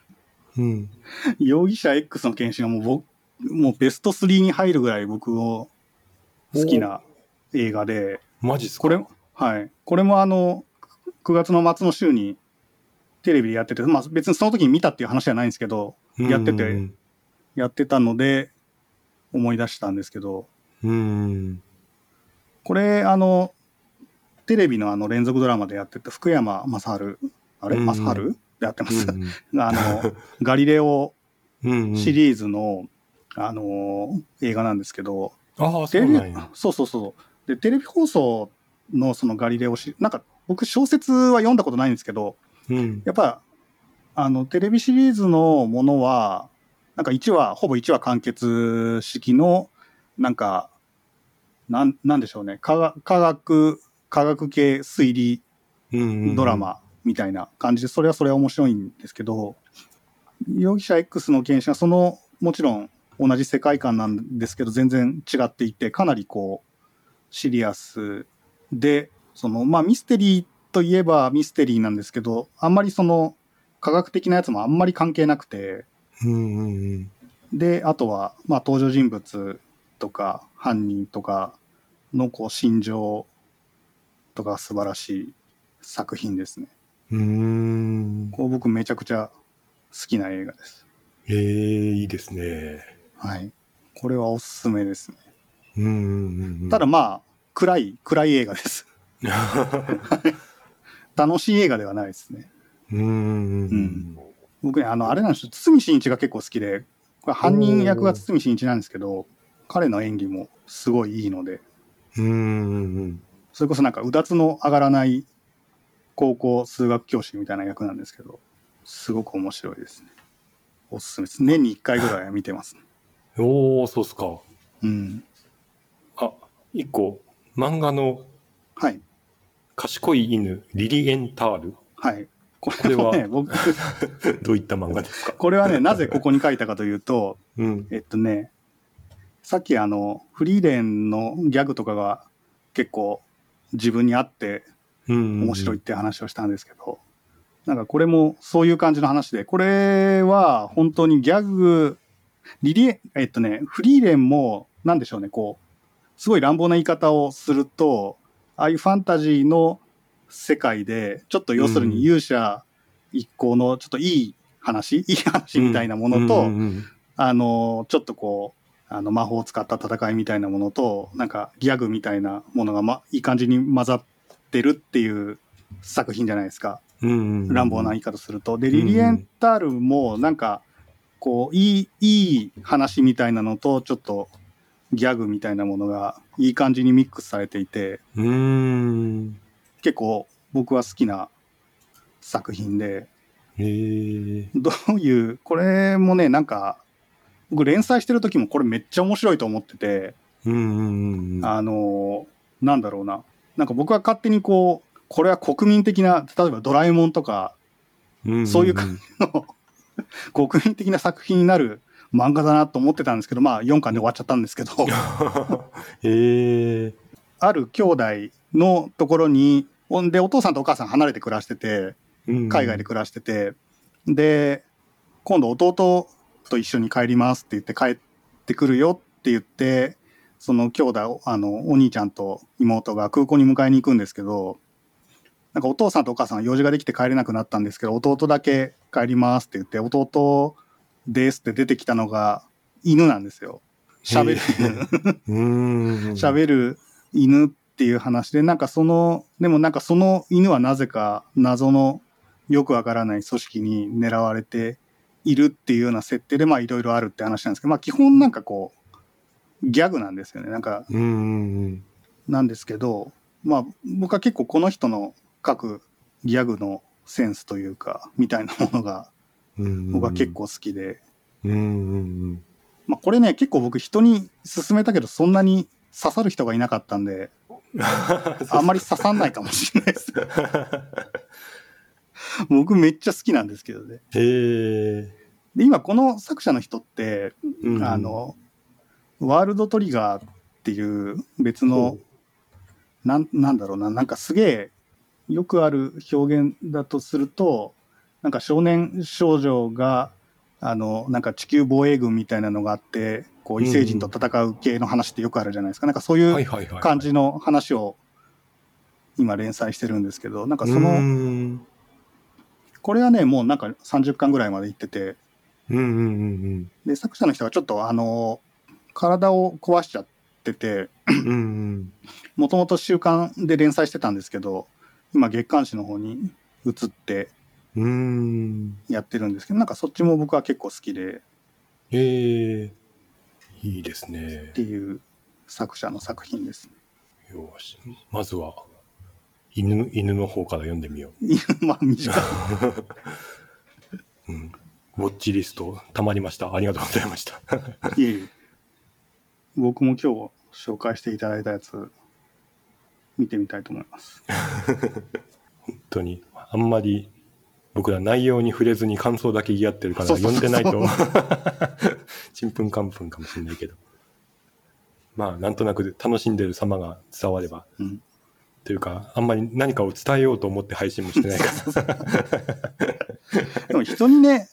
うん。容疑者 X の検診はもう僕、もうベスト3に入るぐらい僕の好きな映画で、マジっすか？これ、はい。これもあの、9月の末の週にテレビでやってて、まあ別にその時に見たっていう話じゃないんですけど、やっててうんやってたので思い出したんですけど、うん。これあの、テレビのあの連続ドラマでやってた福山雅治、あれ？うん雅治？でやってます。うん あの、ガリレオうん。シリーズの、あの、映画なんですけど、ああ、そテレビうなんや。そうそうそう。で、テレビ放送のそのガリレオシなんか僕小説は読んだことないんですけど、うん。やっぱ、あの、テレビシリーズのものは、なんか1話、ほぼ1話完結式の、なんか、なん、なんでしょうね。科学、科学、系推理うん。ドラ。マみたいな感じで、それはそれは面白いんですけど、容疑者 X の検視はその、もちろん同じ世界観なんですけど、全然違っていて、かなりこう、シリアスで、その、まあミステリーといえばミステリーなんですけど、あんまりその、科学的なやつもあんまり関係なくて、うんうんで、あとは、まあ登場人物とか、犯人とかのこう、心情とか素晴らしい作品ですね。うん。うん。こう僕めちゃくちゃ好きな映画です。ええ、いいですね。はい。これはおすすめですね。うんうんうん。ただまあ、暗い、暗い映画です。楽しい映画ではないですね。うんうんうん。僕ね、あの、あれなんですよ。堤真一が結構好きで、これ犯人役が堤真一なんですけど、彼の演技もすごいいいので、うんうんうん。それこそなんかうだつの上がらない高校数学教師みたいな役なんですけど、すごく面白いですね。おすすめです。年に1回ぐらいは見てます、おお、そうっすか。うん。あ、一個、漫画のはい。賢い犬、リリエンタール。はい。これはね、僕、どういった漫画ですか？これはね、なぜここに書いたかというと、うん。えっとね、さっきあの、フリーレンのギャグとかが結構自分に合ってうん。面白いっ。て話をしたんですけど、なんかこれもそういう感じの話で、これは本当にギャグ、リリエ、えっとね、フリーレンも、なんでしょうね、こう、すごい乱暴な言い方をすると、ああいうファンタジーの世界で、ちょっと要するに勇者一行のちょっといい話、いい話みたいなものと、あの、ちょっとこう、あの、魔法を使った戦いみたいなものと、なんかギャグみたいなものが、ま、いい感じに混ざってるっていう作品じゃないですか。乱暴な言い方すると。で、リリエンタールも、なんか、こう、いい、いい話みたいなのと、ちょっとギャグみたいなものがいい感じにミックスされていて、うーん。結構僕は好きな作品で。どういう、これもね、なんか、僕連載してる時もこれめっちゃ面白いと思ってて、うんうんうんうん。あの、なんだろうな。なんか僕は勝手にこう、これは国民的な、例えばドラえもんとか、うんんんそういう感の国民的な作品になる漫画だなと思ってたんですけど、まあ4巻で終わっちゃったんですけど、へえ。ある兄弟のところに、ほんでお父さんとお母さん離れて暮らしてて、海外で暮らしてて、で、今度弟と一緒に帰りますって言って帰ってくるよって言って、その兄弟、あの、お兄ちゃんと妹が空港に迎えに行くんですけど、なんかお父さんとお母さんは用事ができて帰れなくなったんですけど、弟だけ帰りますって言って、弟ですって出てきたのが犬なんですよ。喋る。喋る犬っていう話で、なんかその、でもなんかその犬はなぜか謎のよくわからない組織に狙われているっていうような設定で、まあいろいろあるって話なんですけど、まあ基本なんかこう、ギャグなんですよね。なんか、うんうんうん。なんですけど、まあ僕は結構この人の書くギャグのセンスというか、みたいなものがうんうんうん僕は結構好きで、うんうんまあこれね、結構僕人に勧めたけどそんなに刺さる人がいなかったんで、うん。あんまり刺さんないかもしれないです。僕めっちゃ好きなんですけどね。へえ。で、今この作者の人って、うんあ、の、ワールドトリガーっていう別の、なんなんだろうな、なんかすげえよくある表現だとすると、なんか少年少女が、あの、なんか地球防衛軍みたいなのがあって、こう異星人と戦う系の話ってよくあるじゃないですか。なんかそういう。感じの話を今連載してるんですけど、なんかそうの、んこれはね、もうなんか30巻ぐらいまでいってて、うんうんうんで、作者の人がちょっとあの、体を壊しちゃってて、うん。うんうん。もともと週刊で連載してたんですけど、今月刊誌の方に移って。やってるんですけど、なんかそっちも僕は結構好きでへえ。いいですねっ。ていう作者の作品です。よし。まずは、犬、犬の方から読んでみよ まあ短い。う。うん。ウォッチリスト、たまりました。ありがとうございました。いえいえ。僕も今日紹介していただいたやつ、見てみたいと思います。本当に、あんまり、僕ら内容に触れずに感想だけ言い合ってるから、読んでないと、ちんぷんかんぷんかもしれないけど。まあ、なんとなく楽しんでる様が伝われば、うん。というか、あんまり何かを伝えようと思って配信もしてないから。でも人にね、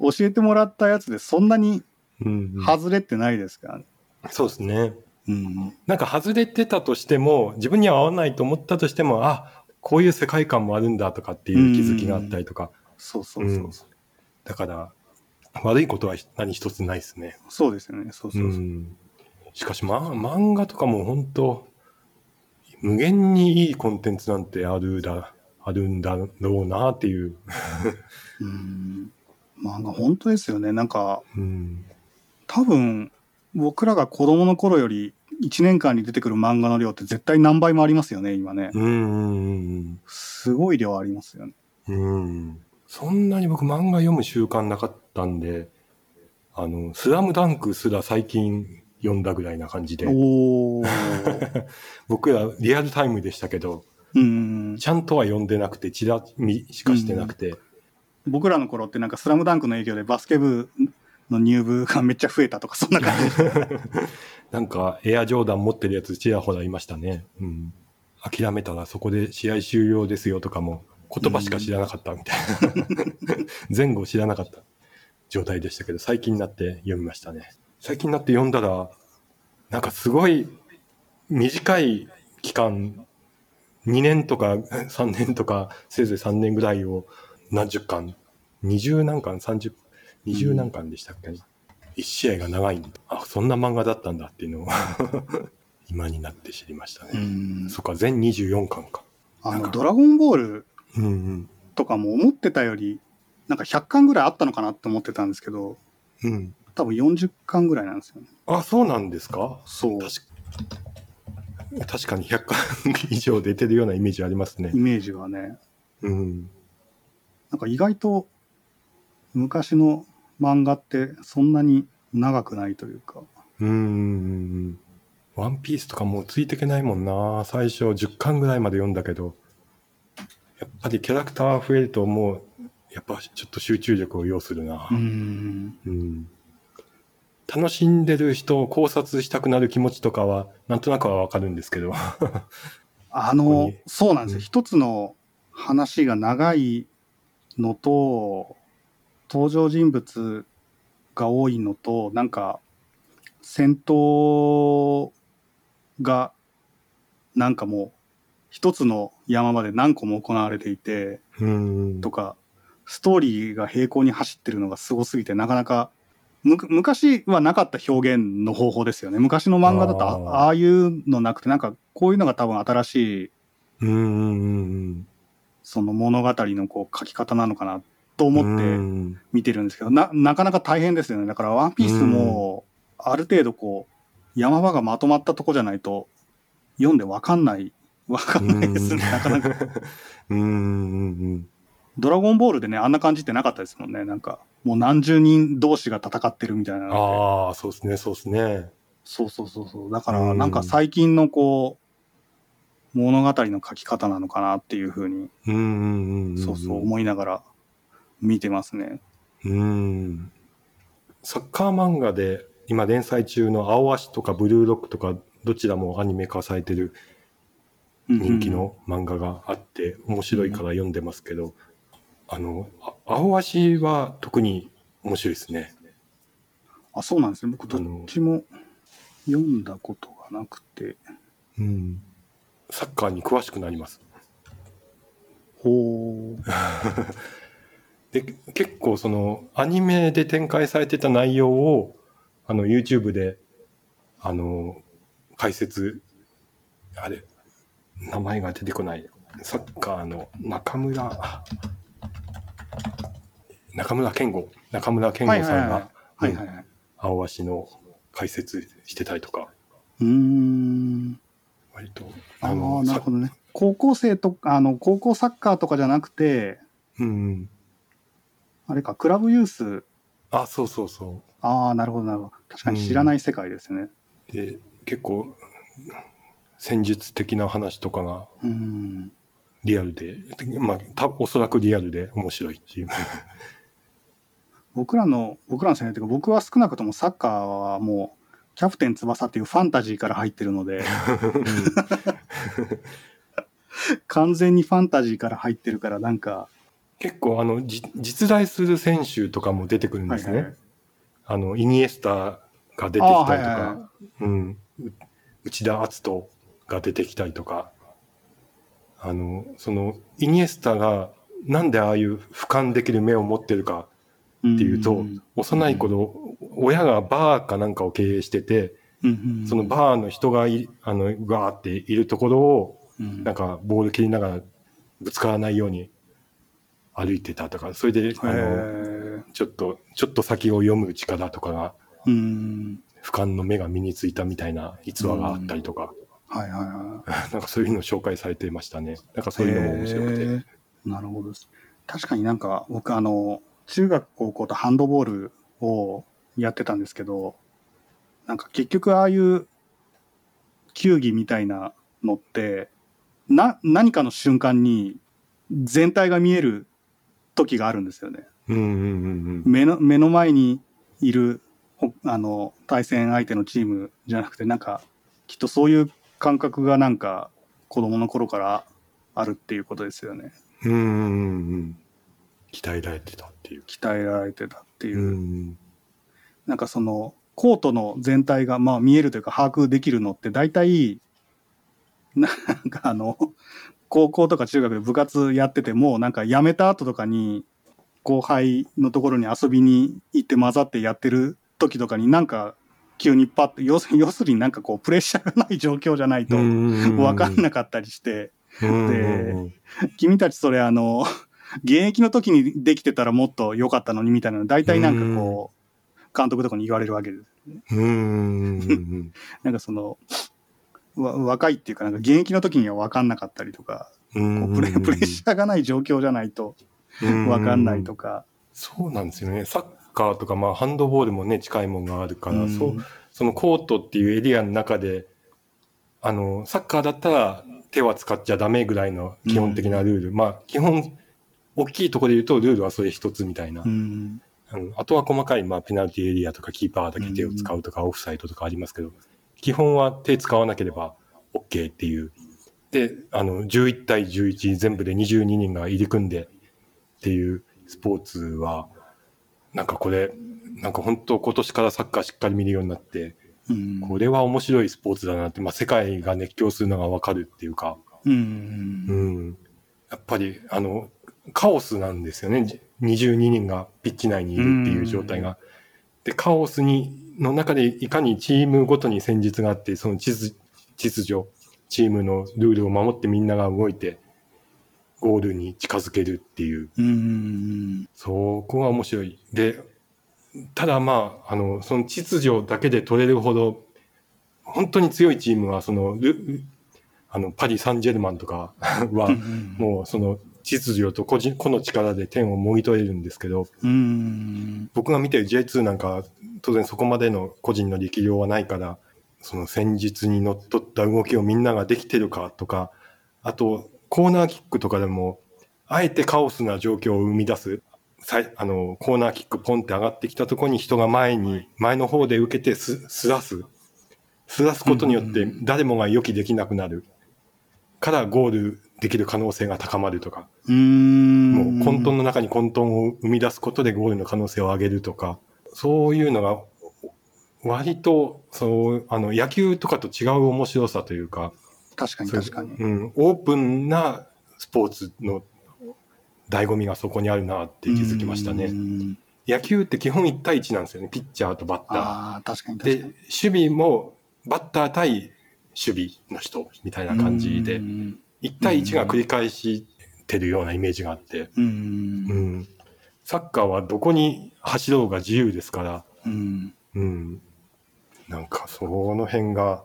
教えてもらったやつでそんなにうんうん外れってないですからね。そうですね。うん。なんか外れてたとしても、自分には合わないと思ったとしても、あ、こういう世界観もあるんだとかっていう気づきがあったりとか。そうそうそうそう。だから、悪いことは何一つないですね。そうですよね。そうそうそう。ん。しかし、ま、漫画とかも本当無限にいいコンテンツなんてあるだ、あるんだろうなっていう。うん。漫画本当ですよね。なんか、うん。多分、僕らが子供の頃より1年間に出てくる漫画の量って絶対何倍もありますよね、今ね。うんうんすごい量ありますよね。うん。うん。そんなに僕漫画読む習慣なかったんで、あの、スラムダンクすら最近読んだぐらいな感じで、おー。僕らリアルタイムでしたけど、うん。ちゃんとは読んでなくて、ちら見しかしてなくて、僕らの頃ってなんかスラムダンクの影響でバスケ部の入部がめっちゃ増えたとか、そんな感じ。なんかエアジョーダン持ってるやつちらほらいましたね。うん。諦めたらそこで試合終了ですよとかも言葉しか知らなかったみたいな。前後知らなかった状態でしたけど、最近になって読みましたね。最近になって読んだら、なんかすごい短い期間、2年とか3年とか、せいぜい3年ぐらいを何十巻、20何巻、30、20何巻でしたっけ、一試合が長いんだ。あ、そんな漫画だったんだっていうのを 今になって知りましたね。うんそっか、全24巻か。あの、ドラゴンボール。とかも思ってたより、なんか100巻ぐらいあったのかなって思ってたんですけど、うん。多分40巻ぐらいなんですよね。あ、そうなんですか？そう。確かに100巻以上出てるようなイメージありますねイ。メージがね。うん。なんか意外と昔の漫画ってそんなに長くないというか。うん。ワンピースとかもうついてけないもんな。最初10巻ぐらいまで読んだけど、やっぱりキャラクター増えるともう、やっぱちょっと集中力を要するなう。ん。うん楽しんでる人を考察したくなる気持ちとかは、なんとなくはわかるんですけど。あのに、そうなんですよ。うん一つの話が長いのと、登場人物が多いのと、なんか、戦闘が、なんかもう、一つの山場で何個も行われていて、うん。とか、ストーリーが平行に走ってるのがすごすぎて、なかなか、む昔はなかった表現の方法ですよね。昔の漫画だとああー。ああいうのなくて、なんかこういうのが多分新しいその物語のこう書き方なのかなとうん。思ってうん見てるんですけど、な、なかなか大変ですよね。だからワンピースも、ある程度こう、山場がまとまったとこじゃないと、読んでわかんない、わかんないですね。なかなか。うんうんうんドラゴンボールでね、あんな感じってなかったですもんね。なんか、もう何十人同士が戦ってるみたいな。ああ、そうですね、そうですね。そうそうそうそう。だかうら、んなんか最近のこう、物語の書き方なのかなっていうふうに。そうそう思いながら見てますね。うん。サッカー漫画で今連載中の青足とかブルーロックとかどちらもアニメ化されてる人気の漫画があって面白いから読んでますけど、あの、あ青足は特に面白いですね。あ、そうなんですね。僕、どっちも読んだことがなくて。うん。サッカーに詳しくなります。ほう。で、結構そのアニメで展開されてた内容をあの YouTube であの解説、あれ、名前が出てこない。サッカーの中村、中村健吾、中村健吾さんがはいはいはい。青足の解説してたりとか、うーん。割と、ああ、なるさほどね。高校生とか、あの、高校サッカーとかじゃなくて、うん。あれか、クラブユース。あ、そうそうそああ、なるほど、なるほど。確かに知らない世界ですね。う。で、結構、戦術的な話とかがうん。リアルで、まあ、たおそらくリアルで面白いっていう。僕らの、僕らの世代というか、僕は少なくともサッカーはもう、キャプテン翼っていうファンタジーから入ってるので、完全にファンタジーから入ってるから、なんか、結構あのじ実在する選手とかも出てくるんですね。はいはいあのイニエスタが出てきたりとあーはいはいうん、う内田篤人が出てきたりとか、あのそのイニエスタがなんでああいう俯瞰できる目を持ってるかっっていうと、幼い頃、親がバーかなんかを経営してて、そのバーの人がいあのガーっているところをーなんかボール切りながらぶつからないように歩いてたとか、それで、あの、へちょっと、ちょっと先を読む力とかが、ーうん。俯瞰の目が身についたみたいな逸話があったりとか、はいはいはい。なんかそういうの紹介されてましたね。なんかそういうのも面白くて。なるほど。確かになんか僕あの、中学高校とハンドボールをやってたんですけど、なんか結局ああいう球技みたいなのって、な、何かの瞬間に全体が見える時があるんですよね。目の、目の前にいる、ほあの、対戦相手のチームじゃなくて、なんか、きっとそういう感覚がなんか、子供の頃からあるっていうことですよね。うん。うんうん。うんうん。鍛えられてたっていう。鍛えられてたっていうう。ん。なんかその、コートの全体が、まあ見えるというか把握できるのって、大体、なんかあの、高校とか中学で部活やってても、なんか辞めた後とかに、後輩のところに遊びに行って混ざってやってる時とかになんか急にパッと、要す要するになんかこうプレッシャーがない状況じゃないと分かんなかったりして、で、君たちそれあの、現役の時にできてたらもっと良かったのにみたいなの大体なんかこう、監督とかに言われるわけです。うんうんうん なんかその、わ若いっていうか、なんか現役の時には分かんなかったりとか、こうプレ プレッシャーがない状況じゃないと分かんないとか。そうなんですよね。サッカーとか、まあ、ハンドボールもね、近いもんがあるから、うんそう、そのコートっていうエリアの中で、あの、サッカーだったら手は使っちゃダメぐらいの基本的なルール。まあ、基本、大きいところで言うと、ルールはそれ一つみたいな。あとは細かい、まあ、ペナルティエリアとか、キーパーだけ手を使うとか、オフサイドとかありますけど、基本は手使わなければ OK っていう。で、あの、11対11、全部で22人が入り組んでっていうスポーツは、なんかこれ、なんか本当今年からサッカーしっかり見るようになって、うん。これは面白いスポーツだなって、まあ、世界が熱狂するのがわかるっていうか、うん。うん。やっぱり、あの、カオスなんですよね。じ22人がピッチ内にいるっていう状態が。で、カオスに、の中でいかにチームごとに戦術があって、その秩秩序、チームのルールを守ってみんなが動いて、ゴールに近づけるっていう、うん。そこが面白い。で、ただまあ、あの、その秩序だけで取れるほど、本当に強いチームは、その、ルあの、パリ・サンジェルマンとかは、もうその秩序と個人、個の力で点をもぎ取れるんですけど、うん。僕が見てる J2 なんか、当然そこまでの個人の力量はないから、その戦術にのっとった動きをみんなができてるかとか、あと、コーナーキックとかでも、あえてカオスな状況を生み出す。あの、コーナーキックポンって上がってきたところに人が前に、前の方で受けてす、すらす。すらすことによって誰もが予期できなくなる。からゴールできる可能性が高まるとか。うん。もう混沌の中に混沌を生み出すことでゴールの可能性を上げるとか、そういうのが、割と、そう、あの、野球とかと違う面白さというか、確かに確かに。うん、オープンなスポーツの醍醐味がそこにあるなって気づきましたうね。ん野球って基本1対1なんですよね。ピッチャーとバッタああ、確かにー。で守備もバッター対守備の人みたいな感じでう、ん。1対1が繰り返してるようなイメージがあって、う。うんん、サッカーはどこに走ろうが自由ですから、うん。うん、なんかその辺が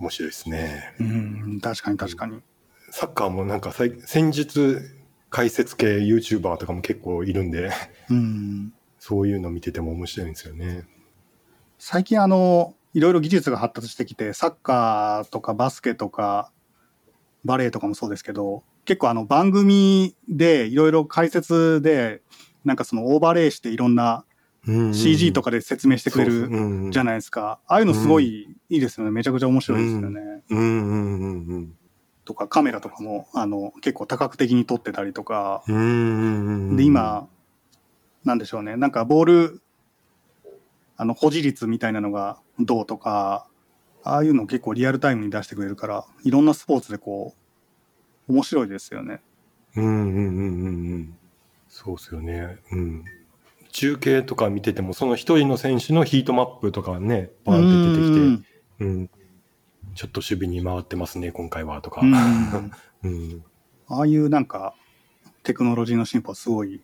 面白いですね。うん。確かに確かに。サッカーもなんか戦術解説系 YouTuber とかも結構いるんで、うん。そういうの見てても面白いんですよね。最近あの、いろいろ技術が発達してきて、サッカーとかバスケとか、バレエとかもそうですけど、結構あの番組でいろいろ解説で、なんかそのオーバーレイしていろんな CG とかかで説明してくれるじゃないですか。ああいうのすごいいいですよね。めちゃくちゃ面白いですよね。うんうんうんうんとかカメラとかもあの結構多角的に撮ってたりとか。うんうんうんうんで、今、なんでしょうね。なんかボール、あの保持率みたいなのがどうとか、ああいうの結構リアルタイムに出してくれるから、いろんなスポーツでこう、面白いですよね。うんうんうんうんうんそうですよね。うん。中継とか見てても、その一人の選手のヒートマップとかね、バーンって出てきて、うん。ちょっと守備に回ってますね、今回は、とか。うん うん。ああいうなんか、テクノロジーの進歩はすごい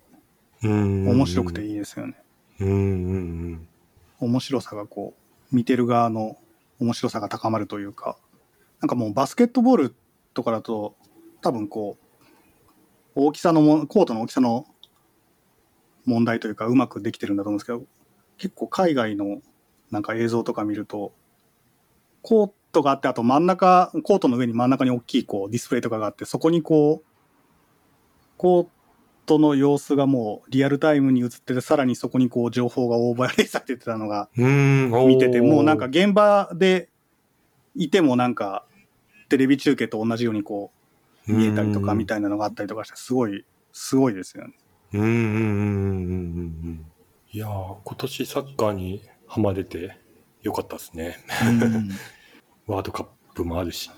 うん。面白くていいですよね。うんうんうん。面白さがこう、見てる側の面白さが高まるというか、なんかもうバスケットボールとかだと、多分こう、大きさのも、コートの大きさの問題というか、うまくできてるんだと思うんですけど、結構海外のなんか映像とか見ると、コートがあって、あと真ん中、コートの上に真ん中に大きいこうディスプレイとかがあって、そこにこう、コートの様子がもうリアルタイムに映ってて、さらにそこにこう情報がオーバーレイされてたのがうん。見てて、もうなんか、現場でいてもなんか、テレビ中継と同じようにこう見えたりとかみたいなのがあったりとかして、すごい、すごいですよね。うんうんうんうんうんうんうん。いやー、今年サッカーにハマれてよかったですね。ワールドカップもあるし。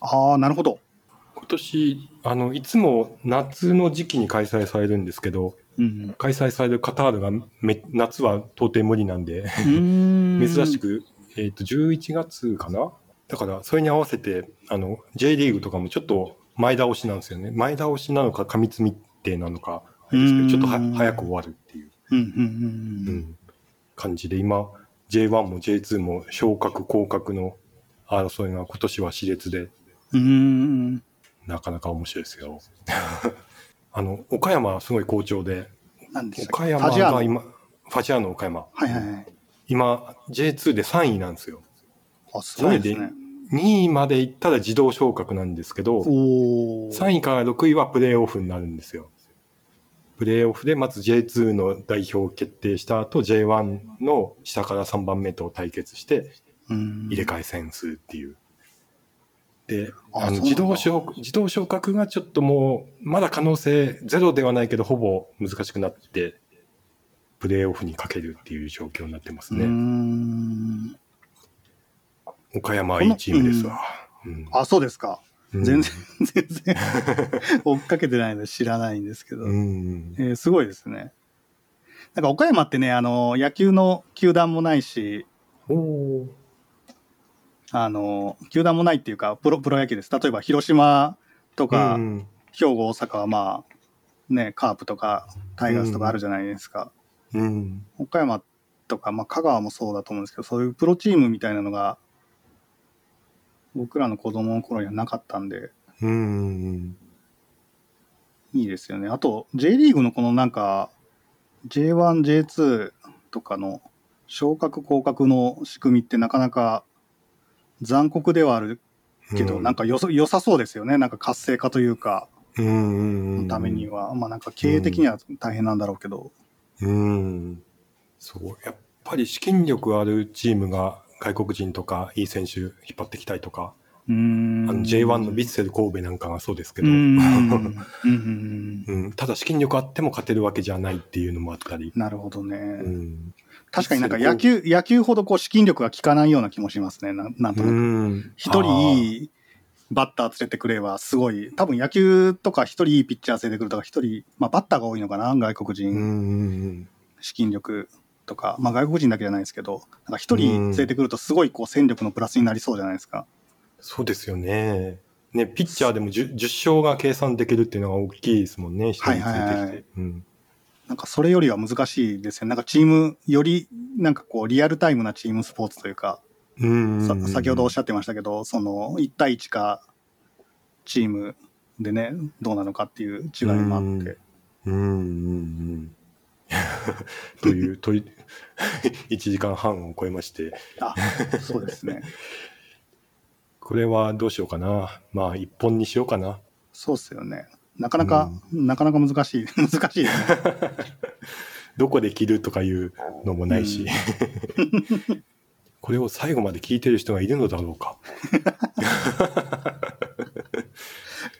ああ、なるほど。今年、あの、いつも夏の時期に開催されるんですけど、うん開催されるカタールがめ夏は到底無理なんで、うん。珍しく、えっ、と、11月かな？だから、それに合わせて、あの、J リーグとかもちょっと前倒しなんですよね。前倒しなのか、過密日程なのか、ですけどちょっと早く終わるっていう、うんうん感じで、今、J1 も J2 も昇格、降格の争いが今年は熾烈で、うーん。なかなか面白いですよ。あの、岡山はすごい好調で、で岡山が今、ファジアーノ岡山。はいはいはい。今、J2 で3位なんですよ。あ、すごいですね。2位まで行ったら自動昇格なんですけど、おー。3位から6位はプレーオフになるんですよ。プレーオフでまず J2 の代表を決定した後、J1 の下から3番目と対決してうん入れ替え戦するっていう。で、あの自動昇自動昇格がちょっともう、まだ可能性ゼロではないけど、ほぼ難しくなって、プレーオフにかけるっていう状況になってますね。ん。岡山はいいチームですわ。うんあ、そうですか。うん全然、全然、追っかけてないので知らないんですけど。うん。えーすごいですね。なんか岡山ってね、あの、野球の球団もないし、おーあの、球団もないっていうか、プロ、プロ野球です。例えば広島とか、うん兵庫、大阪はまあ、ね、カープとかタイガースとかあるじゃないですか。うん。岡山とか、まあ、香川もそうだと思うんですけど、そういうプロチームみたいなのが、僕らの子供の頃にはなかったんで、うん。いいですよね。あと、J リーグのこのなんか、J1、J2 とかの昇格降格の仕組みってなかなか残酷ではあるけど、なんかよそ良さそうですよね。なんか活性化というか、うんうんうんためには。まあなんか経営的には大変なんだろうけど。うん。そう。やっぱり資金力あるチームが外国人とかいい選手引っ張ってきたりとか。あの J1 のヴィッセル神戸なんかがそうですけど、ただ資金力あっても勝てるわけじゃないっていうのもあったり。なるほどね。うん。確かになんか野球、野球ほどこう資金力が効かないような気もしますね。なんなんとなく。うん。一人いいバッター連れてくればすごい、多分野球とか一人いいピッチャー連れてくるとか、一人、まあバッターが多いのかな、外国人、資金力とか、まあ外国人だけじゃないですけど、なんか一人連れてくるとすごいこう戦力のプラスになりそうじゃないですか。そうですよね。ね、ピッチャーでも 10, 10勝が計算できるっていうのが大きいですもんね、一人連れてきて。はいはいはいうんなんかそれよりは難しいですよね。なんかチーム、よりなんかこうリアルタイムなチームスポーツというか、うんうんさうん先ほどおっしゃってましたけど、その1対1かチームでね、どうなのかっていう違いもあって。うんうんうん。という、とい、1時間半を超えまして、あ、そうですね。これはどうしようかな。まあ、一本にしようかな。そうっすよね。なかなか、なかなか難しい。難しいね。どこで切るとかいうのもないし。これを最後まで聞いてる人がいるのだろうか。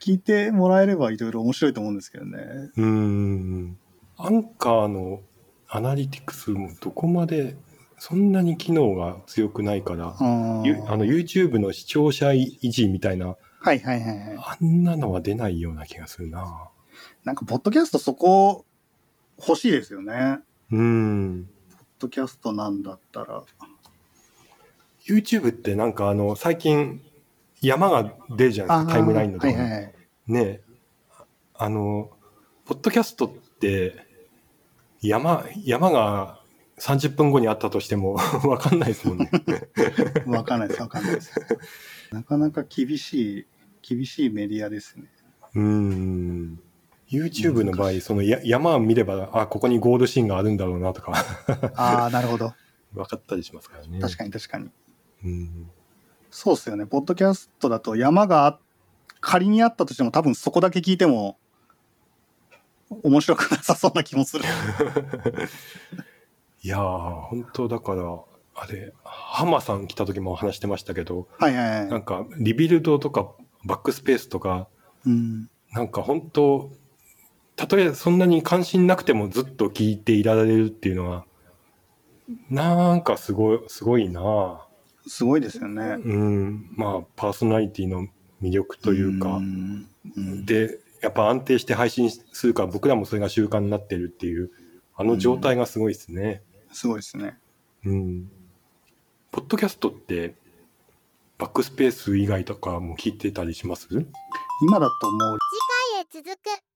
聞いてもらえればいろいろ面白いと思うんですけどね。うーん。アンカーのアナリティクスもどこまで、そんなに機能が強くないから、あゆあの YouTube の視聴者維持みたいな、はいはいはいはい。あんなのは出ないような気がするな。なんか、ポッドキャストそこ欲しいですよね。うーん。ポッドキャストなんだったら。YouTube ってなんかあの、最近山が出るじゃないですか、タイムラインのとこに。はいはいはい。ねえあの、ポッドキャストって、山、山が30分後にあったとしても わかんないですもんね。わかんないです、わかんないです。なかなか厳しい、厳しいメディアですね。うーん。YouTube の場合、そのや山を見れば、あ、ここにゴールシーンがあるんだろうなとか、ああ、なるほど。分かったりしますからね。確かに確かに。うん。そうっすよね。ポッドキャストだと山があ仮にあったとしても多分そこだけ聞いても面白くなさそうな気もする。いやー、本当だから、あれ、ハマさん来た時も話してましたけど、はいはいはい。なんか、リビルドとか、バックスペースとか、うん、なんか本当、たとえそんなに関心なくてもずっと聞いていられるっていうのは、なんかすごい、すごいなすごいですよね。うん。まあ、パーソナリティの魅力というか、んうんで、やっぱ安定して配信するから僕らもそれが習慣になってるっていう、あの状態がすごいですね。すごいですね。うん。ポッドキャストって、バックスペース以外とかも聞いてたりします？今だともう次回へ続く。